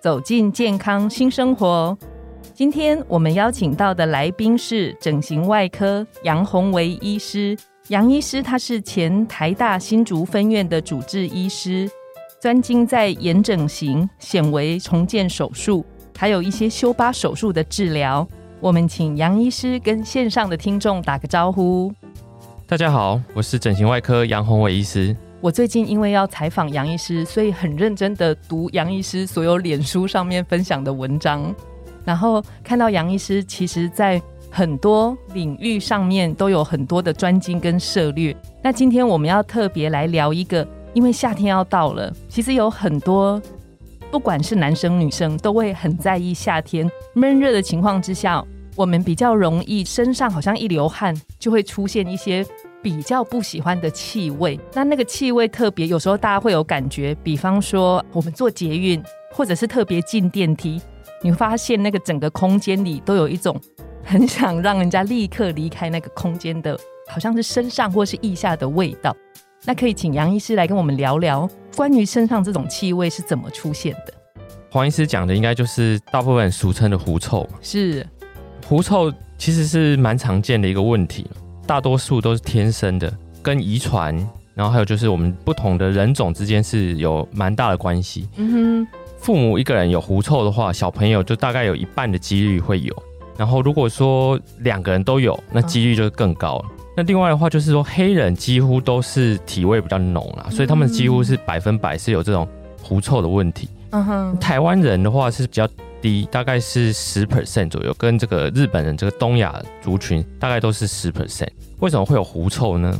走进健康新生活。今天我们邀请到的来宾是整形外科杨宏维医师。杨医师他是前台大新竹分院的主治医师，专精在眼整形、显微重建手术，还有一些修疤手术的治疗。我们请杨医师跟线上的听众打个招呼。大家好，我是整形外科杨宏伟医师。我最近因为要采访杨医师，所以很认真的读杨医师所有脸书上面分享的文章。然后看到杨医师，其实在很多领域上面都有很多的专精跟涉略。那今天我们要特别来聊一个，因为夏天要到了，其实有很多不管是男生女生都会很在意夏天闷热的情况之下，我们比较容易身上好像一流汗就会出现一些比较不喜欢的气味。那那个气味特别，有时候大家会有感觉，比方说我们坐捷运，或者是特别进电梯。你发现那个整个空间里都有一种很想让人家立刻离开那个空间的，好像是身上或是腋下的味道。那可以请杨医师来跟我们聊聊关于身上这种气味是怎么出现的。黄医师讲的应该就是大部分俗称的狐臭。是，狐臭其实是蛮常见的一个问题，大多数都是天生的，跟遗传，然后还有就是我们不同的人种之间是有蛮大的关系。嗯哼。父母一个人有狐臭的话，小朋友就大概有一半的几率会有。然后如果说两个人都有，那几率就更高了。那另外的话就是说，黑人几乎都是体味比较浓啦，所以他们几乎是百分百是有这种狐臭的问题。嗯哼，台湾人的话是比较低，大概是十 percent 左右，跟这个日本人这个东亚族群大概都是十 percent。为什么会有狐臭呢？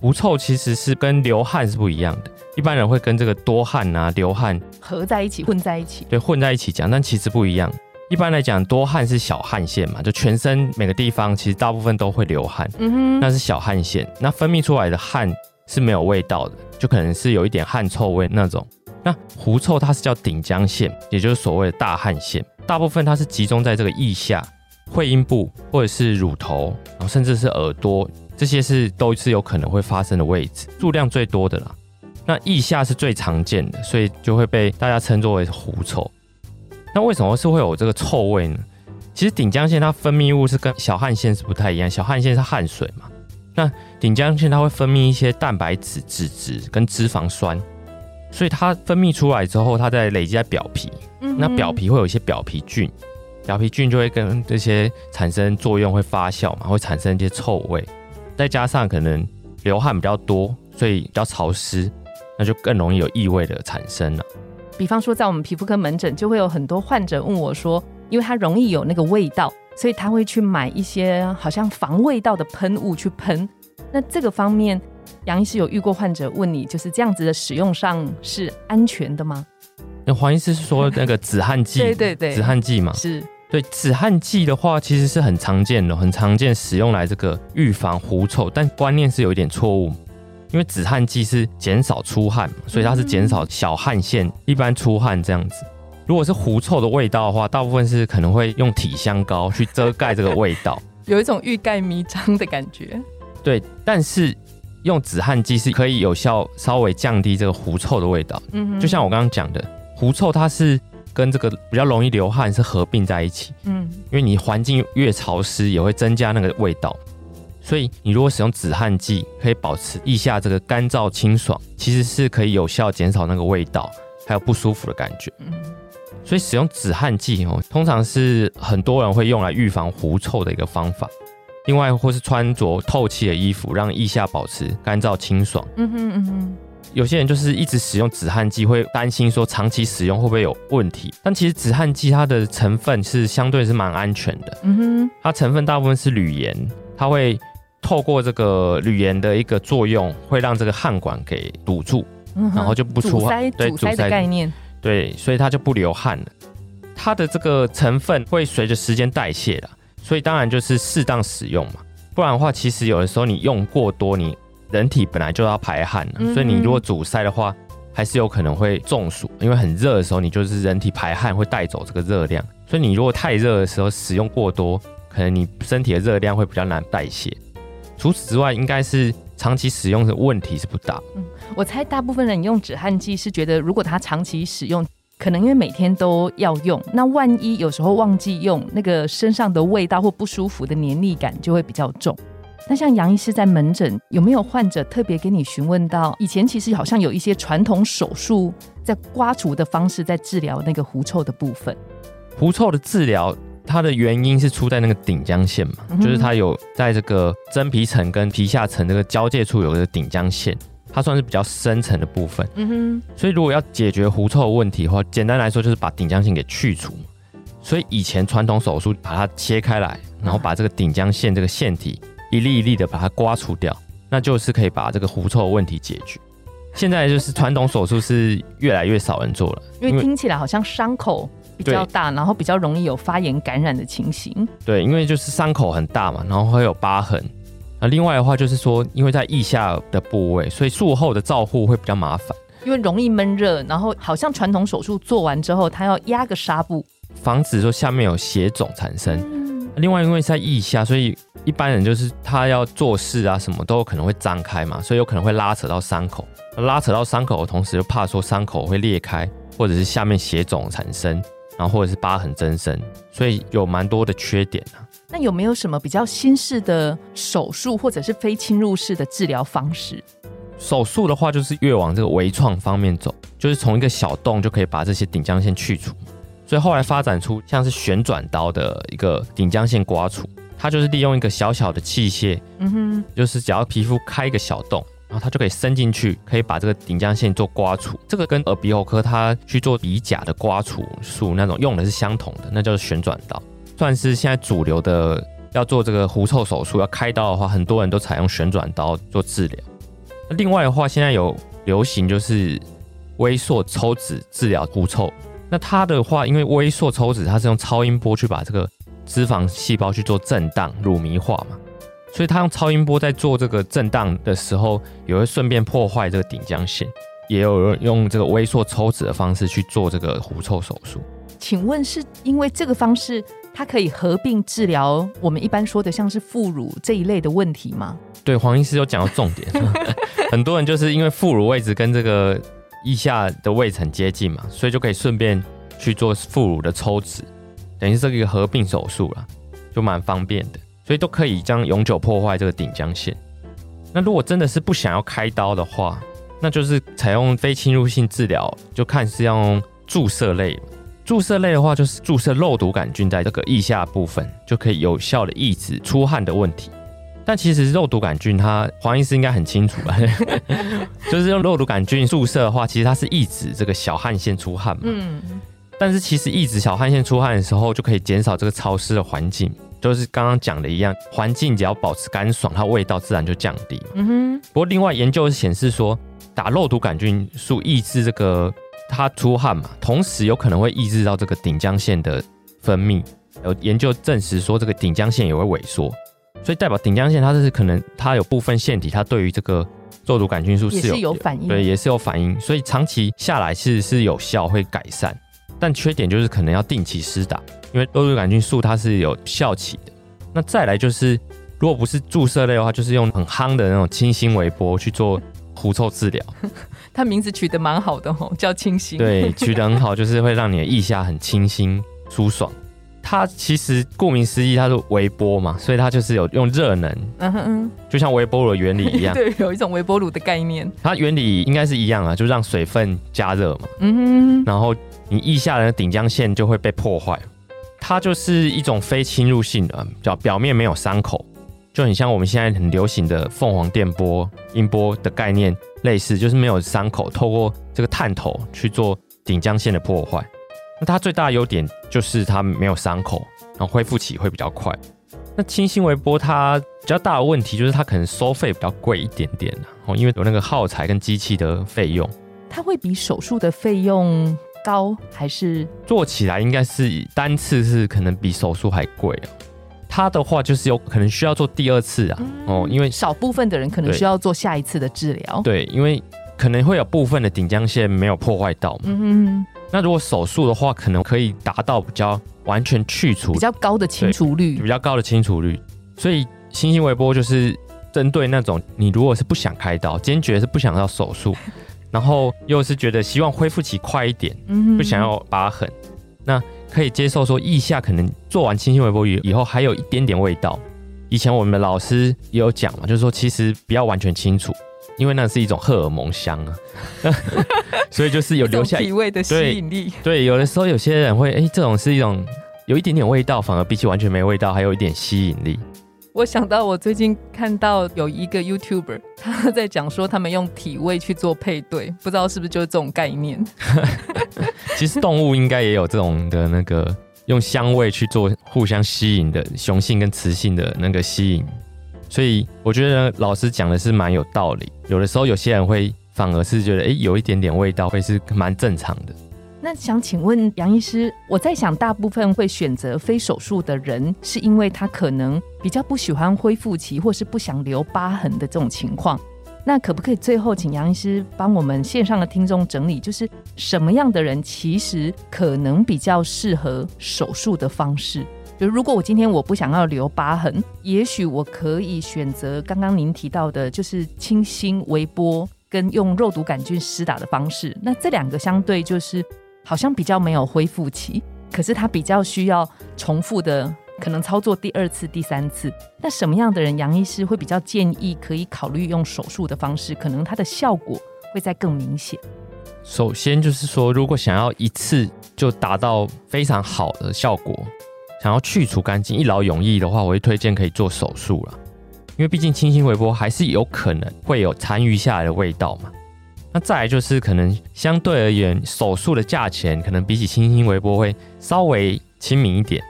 狐臭其实是跟流汗是不一样的，一般人会跟这个多汗啊、流汗合在一起、混在一起，对，混在一起讲，但其实不一样。一般来讲，多汗是小汗腺嘛，就全身每个地方其实大部分都会流汗，嗯哼，那是小汗腺。那分泌出来的汗是没有味道的，就可能是有一点汗臭味那种。那狐臭它是叫顶浆腺，也就是所谓的大汗腺，大部分它是集中在这个腋下、会阴部或者是乳头，甚至是耳朵。这些是都是有可能会发生的位置，数量最多的啦。那腋下是最常见的，所以就会被大家称作为狐臭。那为什么是会有这个臭味呢？其实顶浆腺它分泌物是跟小汗腺是不太一样，小汗腺是汗水嘛。那顶浆腺它会分泌一些蛋白质、脂质跟脂肪酸，所以它分泌出来之后，它在累积在表皮。那表皮会有一些表皮菌，表皮菌就会跟这些产生作用，会发酵嘛，会产生一些臭味。再加上可能流汗比较多，所以比较潮湿，那就更容易有异味的产生了。比方说，在我们皮肤科门诊，就会有很多患者问我说，因为它容易有那个味道，所以他会去买一些好像防味道的喷雾去喷。那这个方面，杨医师有遇过患者问你，就是这样子的使用上是安全的吗？那黄医师是说那个止汗剂，对对对，止汗剂嘛，是。对止汗剂的话，其实是很常见的，很常见使用来这个预防狐臭，但观念是有一点错误，因为止汗剂是减少出汗，所以它是减少小汗腺一般出汗这样子。如果是狐臭的味道的话，大部分是可能会用体香膏去遮盖这个味道，有一种欲盖弥彰的感觉。对，但是用止汗剂是可以有效稍微降低这个狐臭的味道。嗯，就像我刚刚讲的，狐臭它是。跟这个比较容易流汗是合并在一起，嗯，因为你环境越潮湿，也会增加那个味道，所以你如果使用止汗剂，可以保持腋下这个干燥清爽，其实是可以有效减少那个味道，还有不舒服的感觉。嗯，所以使用止汗剂哦，通常是很多人会用来预防狐臭的一个方法。另外，或是穿着透气的衣服，让腋下保持干燥清爽。嗯哼嗯哼。有些人就是一直使用止汗剂，会担心说长期使用会不会有问题。但其实止汗剂它的成分是相对是蛮安全的。嗯哼，它成分大部分是铝盐，它会透过这个铝盐的一个作用，会让这个汗管给堵住，然后就不出汗。对，阻塞的概念。对，所以它就不流汗了。它的这个成分会随着时间代谢的，所以当然就是适当使用嘛。不然的话，其实有的时候你用过多，你人体本来就要排汗的，所以你如果阻塞的话，还是有可能会中暑。因为很热的时候，你就是人体排汗会带走这个热量，所以你如果太热的时候使用过多，可能你身体的热量会比较难代谢。除此之外，应该是长期使用的问题是不大。嗯，我猜大部分人用止汗剂是觉得，如果他长期使用。可能因为每天都要用，那万一有时候忘记用，那个身上的味道或不舒服的黏腻感就会比较重。那像杨医师在门诊有没有患者特别给你询问到，以前其实好像有一些传统手术在刮除的方式在治疗那个狐臭的部分？狐臭的治疗，它的原因是出在那个顶浆腺嘛，就是它有在这个真皮层跟皮下层这个交界处有个顶浆腺。它算是比较深层的部分，嗯哼，所以如果要解决狐臭问题的话，简单来说就是把顶浆腺给去除。所以以前传统手术把它切开来，然后把这个顶浆腺这个腺体一粒一粒的把它刮除掉，那就是可以把这个狐臭问题解决。现在就是传统手术是越来越少人做了，因为听起来好像伤口比较大，然后比较容易有发炎感染的情形。对，因为就是伤口很大嘛，然后会有疤痕。那另外的话就是说，因为在腋下的部位，所以术后的照护会比较麻烦，因为容易闷热，然后好像传统手术做完之后，它要压个纱布，防止说下面有血肿产生。另外，因为在腋下，所以一般人就是他要做事啊，什么都有可能会张开嘛，所以有可能会拉扯到伤口，拉扯到伤口的同时，又怕说伤口会裂开，或者是下面血肿产生，然后或者是疤痕增生，所以有蛮多的缺点啊。那有没有什么比较新式的手术，或者是非侵入式的治疗方式？手术的话，就是越往这个微创方面走，就是从一个小洞就可以把这些顶浆腺去除。所以后来发展出像是旋转刀的一个顶浆腺刮除，它就是利用一个小小的器械，嗯哼，就是只要皮肤开一个小洞，然后它就可以伸进去，可以把这个顶浆腺做刮除。这个跟耳鼻喉科它去做鼻甲的刮除术那种用的是相同的，那叫做旋转刀。算是现在主流的要做这个狐臭手术要开刀的话，很多人都采用旋转刀做治疗。那另外的话，现在有流行就是微缩抽脂治疗狐臭。那它的话，因为微缩抽脂它是用超音波去把这个脂肪细胞去做震荡乳糜化嘛，所以它用超音波在做这个震荡的时候，也会顺便破坏这个顶浆腺。也有人用这个微缩抽脂的方式去做这个狐臭手术。请问是因为这个方式？它可以合并治疗我们一般说的像是副乳这一类的问题吗？对，黄医师有讲到重点。很多人就是因为副乳位置跟这个腋下的位置很接近嘛，所以就可以顺便去做副乳的抽脂，等于是一个合并手术了，就蛮方便的。所以都可以将永久破坏这个顶浆腺。那如果真的是不想要开刀的话，那就是采用非侵入性治疗，就看是要用注射类。注射类的话，就是注射肉毒杆菌在这个腋下部分，就可以有效的抑制出汗的问题。但其实肉毒杆菌，它黄医师应该很清楚吧？就是用肉毒杆菌注射的话，其实它是抑制这个小汗腺出汗嘛。嗯。但是其实抑制小汗腺出汗的时候，就可以减少这个潮湿的环境，就是刚刚讲的一样，环境只要保持干爽，它味道自然就降低。嗯哼。不过另外研究显示说，打肉毒杆菌素抑制这个。它出汗嘛，同时有可能会抑制到这个顶浆腺的分泌。有研究证实说，这个顶浆腺也会萎缩，所以代表顶浆腺它是可能它有部分腺体，它对于这个肉毒杆菌素是有反应，对，也是有反应。所以长期下来是是有效，会改善。但缺点就是可能要定期施打，因为肉毒杆菌素它是有效期的。那再来就是，如果不是注射类的话，就是用很夯的那种清新微波去做狐臭治疗。它名字取得蛮好的吼，叫清新。对，取得很好，就是会让你的腋下很清新舒爽。它其实顾名思义，它是微波嘛，所以它就是有用热能，嗯哼嗯，就像微波炉的原理一样。对，有一种微波炉的概念。它原理应该是一样啊，就让水分加热嘛，嗯哼，然后你腋下的顶浆腺就会被破坏。它就是一种非侵入性的，叫表面没有伤口，就很像我们现在很流行的凤凰电波音波的概念。类似就是没有伤口，透过这个探头去做顶浆腺的破坏。那它最大的优点就是它没有伤口，然后恢复起会比较快。那清新微波它比较大的问题就是它可能收费比较贵一点点哦，因为有那个耗材跟机器的费用。它会比手术的费用高还是做起来应该是单次是可能比手术还贵啊？他的话就是有可能需要做第二次啊，哦，因为少部分的人可能需要做下一次的治疗。对，因为可能会有部分的顶浆腺没有破坏到嘛。嗯那如果手术的话，可能可以达到比较完全去除、比较高的清除率，比较高的清除率。所以新型微波就是针对那种你如果是不想开刀，坚决是不想要手术，然后又是觉得希望恢复期快一点，不想要疤痕，那可以接受说腋下可能做完新型微波鱼以后还有一点点味道。以前我们的老师也有讲嘛，就是说其实不要完全清除。因为那是一种荷尔蒙香啊，所以就是有留下体味的吸引力。对，有的时候有些人会，哎，这种是一种有一点点味道，反而比起完全没味道，还有一点吸引力。我想到我最近看到有一个 YouTuber，他在讲说他们用体味去做配对，不知道是不是就是这种概念。其实动物应该也有这种的那个用香味去做互相吸引的雄性跟雌性的那个吸引。所以我觉得老师讲的是蛮有道理。有的时候有些人会反而是觉得，哎，有一点点味道会是蛮正常的。那想请问杨医师，我在想，大部分会选择非手术的人，是因为他可能比较不喜欢恢复期，或是不想留疤痕的这种情况。那可不可以最后请杨医师帮我们线上的听众整理，就是什么样的人其实可能比较适合手术的方式？就如果我今天我不想要留疤痕，也许我可以选择刚刚您提到的，就是清新微波跟用肉毒杆菌施打的方式。那这两个相对就是好像比较没有恢复期，可是它比较需要重复的可能操作第二次、第三次。那什么样的人，杨医师会比较建议可以考虑用手术的方式？可能它的效果会再更明显。首先就是说，如果想要一次就达到非常好的效果。想要去除干净、一劳永逸的话，我会推荐可以做手术了，因为毕竟清新微波还是有可能会有残余下来的味道嘛。那再来就是可能相对而言，手术的价钱可能比起清新微波会稍微亲民一点，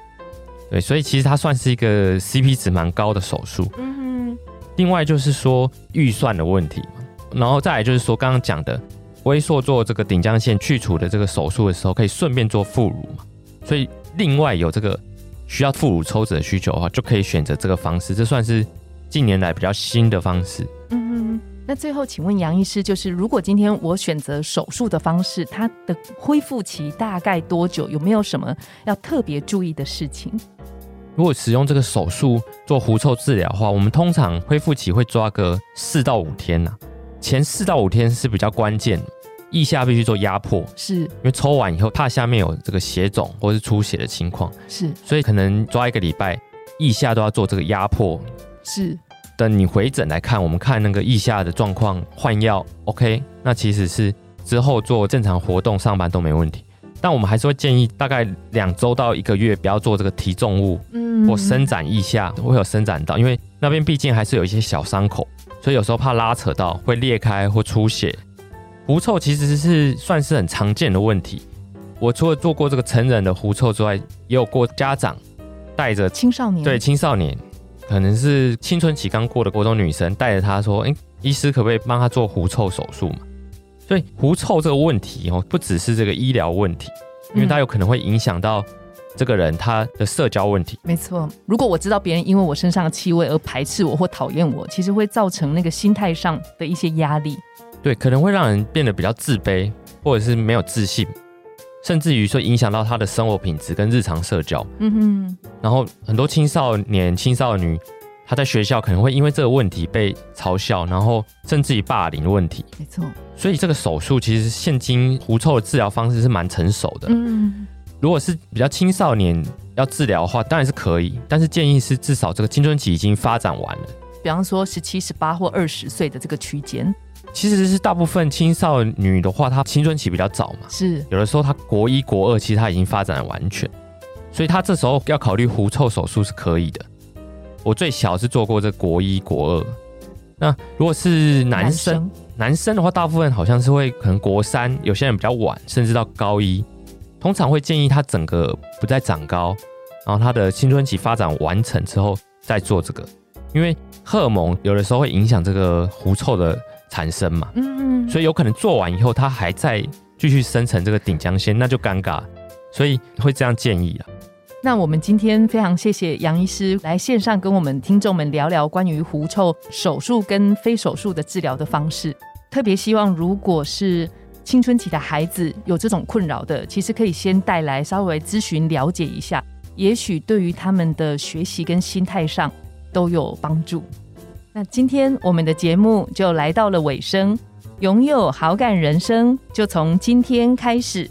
对，所以其实它算是一个 CP 值蛮高的手术。嗯哼。另外就是说预算的问题嘛，然后再来就是说刚刚讲的微缩做这个顶浆腺去除的这个手术的时候，可以顺便做副乳嘛，所以另外有这个。需要副乳抽脂的需求的话，就可以选择这个方式。这算是近年来比较新的方式。嗯，那最后请问杨医师，就是如果今天我选择手术的方式，它的恢复期大概多久？有没有什么要特别注意的事情？如果使用这个手术做狐臭治疗的话，我们通常恢复期会抓个四到五天呐。前四到五天是比较关键的。腋下必须做压迫，是因为抽完以后怕下面有这个血肿或是出血的情况，是，所以可能抓一个礼拜，腋下都要做这个压迫。是，等你回诊来看，我们看那个腋下的状况，换药 OK，那其实是之后做正常活动上班都没问题。但我们还是会建议大概两周到一个月不要做这个提重物，嗯，或伸展腋下会有伸展到，因为那边毕竟还是有一些小伤口，所以有时候怕拉扯到会裂开或出血。狐臭其实是算是很常见的问题。我除了做过这个成人的狐臭之外，也有过家长带着青少年，对青少年，可能是青春期刚过的国中女生，带着他说：“哎，医师可不可以帮他做狐臭手术嘛？”所以狐臭这个问题哦，不只是这个医疗问题，因为它有可能会影响到这个人他的社交问题。没错，如果我知道别人因为我身上的气味而排斥我或讨厌我，其实会造成那个心态上的一些压力。对，可能会让人变得比较自卑，或者是没有自信，甚至于说影响到他的生活品质跟日常社交。嗯哼。然后很多青少年、青少女，他在学校可能会因为这个问题被嘲笑，然后甚至于霸凌的问题。没错。所以这个手术其实现今狐臭的治疗方式是蛮成熟的。嗯。如果是比较青少年要治疗的话，当然是可以，但是建议是至少这个青春期已经发展完了。比方说十七、十八或二十岁的这个区间。其实是大部分青少女的话，她青春期比较早嘛，是有的时候她国一国二，其实她已经发展完全，所以她这时候要考虑狐臭手术是可以的。我最小是做过这国一国二，那如果是男生，男生。的话，大部分好像是会可能国三，有些人比较晚，甚至到高一，通常会建议他整个不再长高，然后他的青春期发展完成之后再做这个，因为荷尔蒙有的时候会影响这个狐臭的。产生嘛，嗯嗯，所以有可能做完以后，他还在继继续生成这个顶浆腺，那就尴尬，所以会这样建议啊。那我们今天非常谢谢杨医师来线上跟我们听众们聊聊关于狐臭手术跟非手术的治疗的方式。特别希望，如果是青春期的孩子有这种困扰的，其实可以先带来稍微咨询了解一下，也许对于他们的学习跟心态上都有帮助。那今天我们的节目就来到了尾声，拥有好感人生就从今天开始。